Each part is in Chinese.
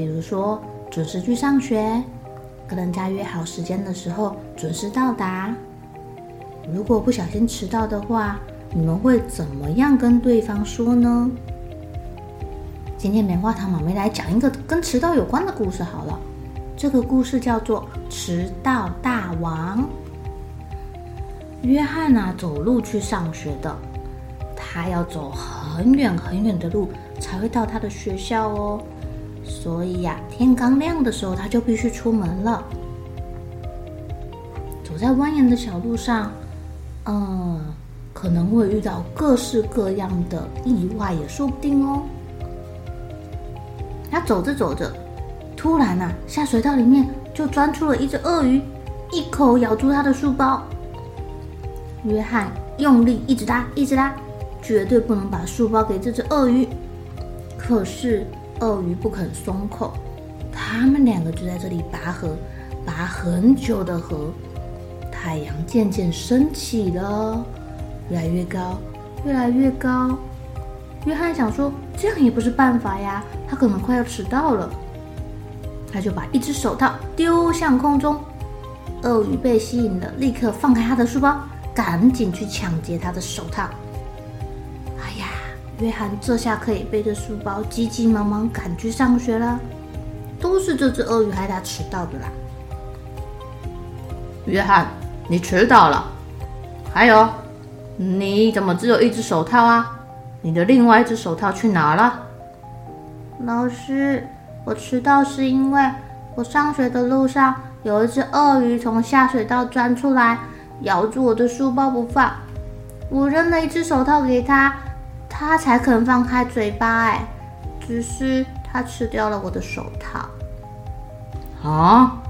比如说准时去上学，跟人家约好时间的时候准时到达。如果不小心迟到的话，你们会怎么样跟对方说呢？今天棉花糖妈咪来讲一个跟迟到有关的故事好了。这个故事叫做《迟到大王》。约翰啊，走路去上学的，他要走很远很远的路才会到他的学校哦。所以呀，天刚亮的时候他就必须出门了。走在蜿蜒的小路上，嗯，可能会遇到各式各样的意外，也说不定哦。他走着走着，突然呐，下水道里面就钻出了一只鳄鱼，一口咬住他的书包。约翰用力一直拉，一直拉，绝对不能把书包给这只鳄鱼。可是。鳄鱼不肯松口，他们两个就在这里拔河，拔很久的河。太阳渐渐升起了，越来越高，越来越高。约翰想说，这样也不是办法呀，他可能快要迟到了。他就把一只手套丢向空中，鳄鱼被吸引了，立刻放开他的书包，赶紧去抢劫他的手套。约翰这下可以背着书包急急忙忙赶去上学了，都是这只鳄鱼害他迟到的啦。约翰，你迟到了。还有，你怎么只有一只手套啊？你的另外一只手套去哪了？老师，我迟到是因为我上学的路上有一只鳄鱼从下水道钻出来，咬住我的书包不放，我扔了一只手套给他。他才肯放开嘴巴，哎，只是他吃掉了我的手套。啊，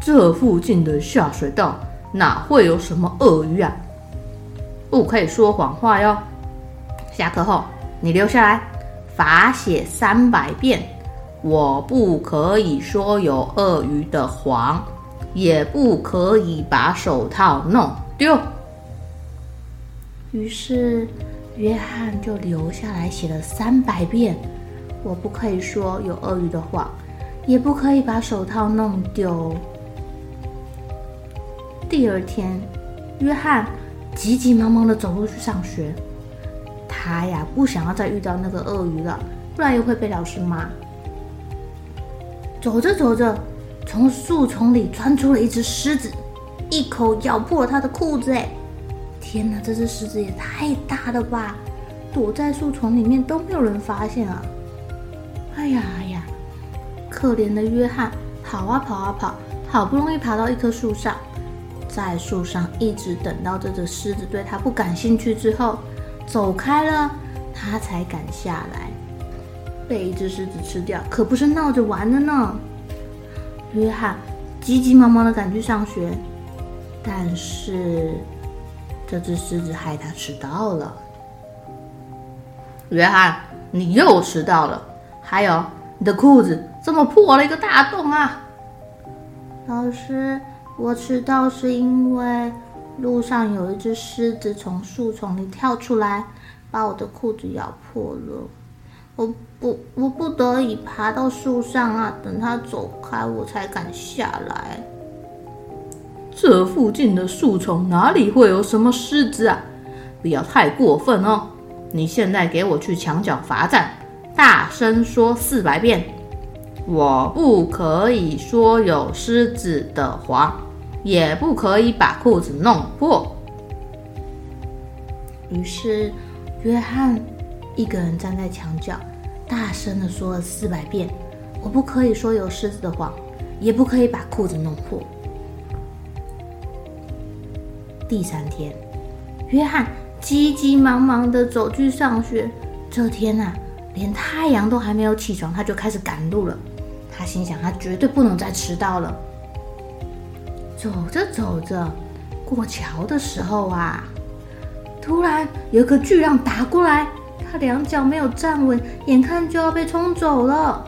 这附近的下水道哪会有什么鳄鱼啊？不可以说谎话哟！下课后你留下来，罚写三百遍。我不可以说有鳄鱼的谎，也不可以把手套弄丢。于是。约翰就留下来写了三百遍，我不可以说有鳄鱼的谎，也不可以把手套弄丢。第二天，约翰急急忙忙地走路去上学。他呀，不想要再遇到那个鳄鱼了，不然又会被老师骂。走着走着，从树丛里钻出了一只狮子，一口咬破了他的裤子。哎！天哪，这只狮子也太大了吧！躲在树丛里面都没有人发现啊！哎呀哎呀，可怜的约翰，跑啊跑啊跑，好不容易爬到一棵树上，在树上一直等到这只狮子对他不感兴趣之后走开了，他才敢下来。被一只狮子吃掉，可不是闹着玩的呢！约翰急急忙忙的赶去上学，但是。这只狮子害他迟到了。约翰，你又迟到了。还有，你的裤子怎么破了一个大洞啊？老师，我迟到是因为路上有一只狮子从树丛里跳出来，把我的裤子咬破了。我不，我不得已爬到树上啊，等它走开，我才敢下来。这附近的树丛哪里会有什么狮子啊？不要太过分哦！你现在给我去墙角罚站，大声说四百遍。我不可以说有狮子的谎，也不可以把裤子弄破。于是，约翰一个人站在墙角，大声的说了四百遍：“我不可以说有狮子的谎，也不可以把裤子弄破。”第三天，约翰急急忙忙的走去上学。这天啊，连太阳都还没有起床，他就开始赶路了。他心想，他绝对不能再迟到了。走着走着，过桥的时候啊，突然有一个巨浪打过来，他两脚没有站稳，眼看就要被冲走了。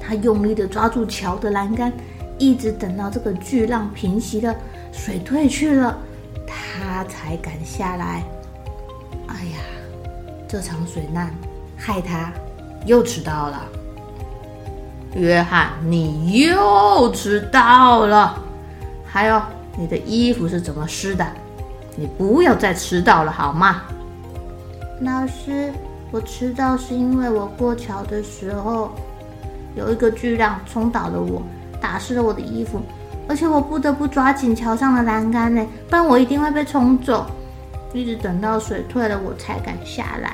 他用力的抓住桥的栏杆，一直等到这个巨浪平息了。水退去了，他才敢下来。哎呀，这场水难害他又迟到了。约翰，你又迟到了。还有，你的衣服是怎么湿的？你不要再迟到了，好吗？老师，我迟到是因为我过桥的时候，有一个巨浪冲倒了我，打湿了我的衣服。而且我不得不抓紧桥上的栏杆呢，不然我一定会被冲走。一直等到水退了，我才敢下来。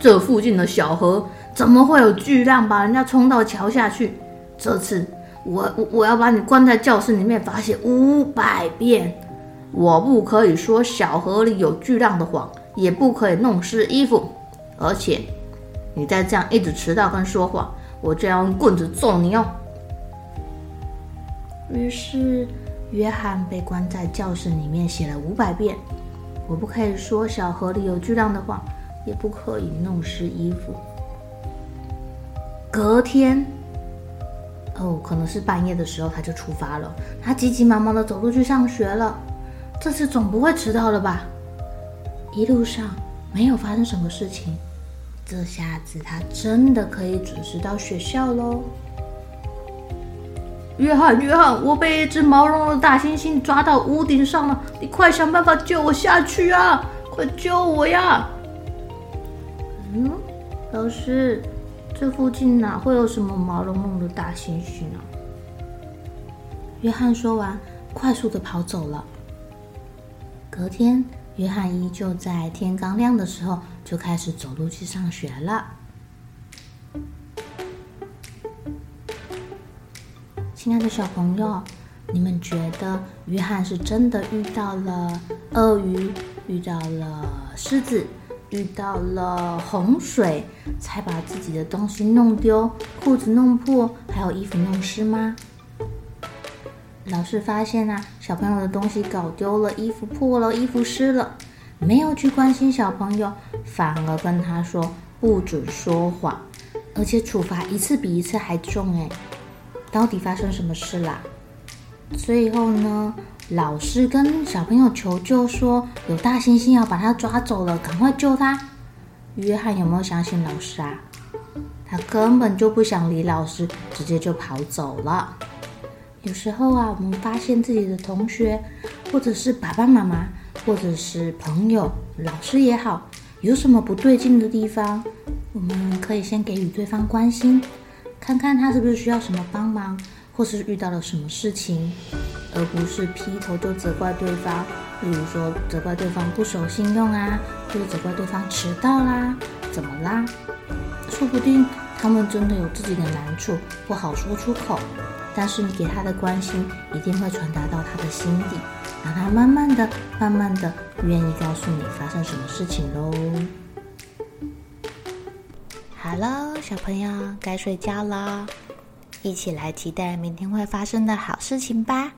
这附近的小河怎么会有巨浪把人家冲到桥下去？这次我我我要把你关在教室里面罚写五百遍。我不可以说小河里有巨浪的谎，也不可以弄湿衣服。而且你再这样一直迟到跟说谎，我就要用棍子揍你哦。于是，约翰被关在教室里面，写了五百遍：“我不可以说小河里有巨浪的话，也不可以弄湿衣服。”隔天，哦，可能是半夜的时候，他就出发了。他急急忙忙的走路去上学了。这次总不会迟到了吧？一路上没有发生什么事情，这下子他真的可以准时到学校喽。约翰，约翰，我被一只毛茸茸的大猩猩抓到屋顶上了，你快想办法救我下去啊！快救我呀！嗯，老师，这附近哪会有什么毛茸茸的大猩猩啊？约翰说完，快速的跑走了。隔天，约翰依旧在天刚亮的时候就开始走路去上学了。亲爱的小朋友，你们觉得约翰是真的遇到了鳄鱼，遇到了狮子，遇到了洪水，才把自己的东西弄丢，裤子弄破，还有衣服弄湿吗？老师发现啊，小朋友的东西搞丢了，衣服破了，衣服湿了，没有去关心小朋友，反而跟他说不准说谎，而且处罚一次比一次还重哎。到底发生什么事啦？最后呢，老师跟小朋友求救说，有大猩猩要把他抓走了，赶快救他。约翰有没有相信老师啊？他根本就不想理老师，直接就跑走了。有时候啊，我们发现自己的同学，或者是爸爸妈妈，或者是朋友、老师也好，有什么不对劲的地方，我们可以先给予对方关心。看看他是不是需要什么帮忙，或是遇到了什么事情，而不是劈头就责怪对方。例如说，责怪对方不守信用啊，或者责怪对方迟到啦，怎么啦？说不定他们真的有自己的难处，不好说出口。但是你给他的关心，一定会传达到他的心底，让他慢慢的、慢慢的愿意告诉你发生什么事情喽。好喽，小朋友该睡觉啦，一起来期待明天会发生的好事情吧。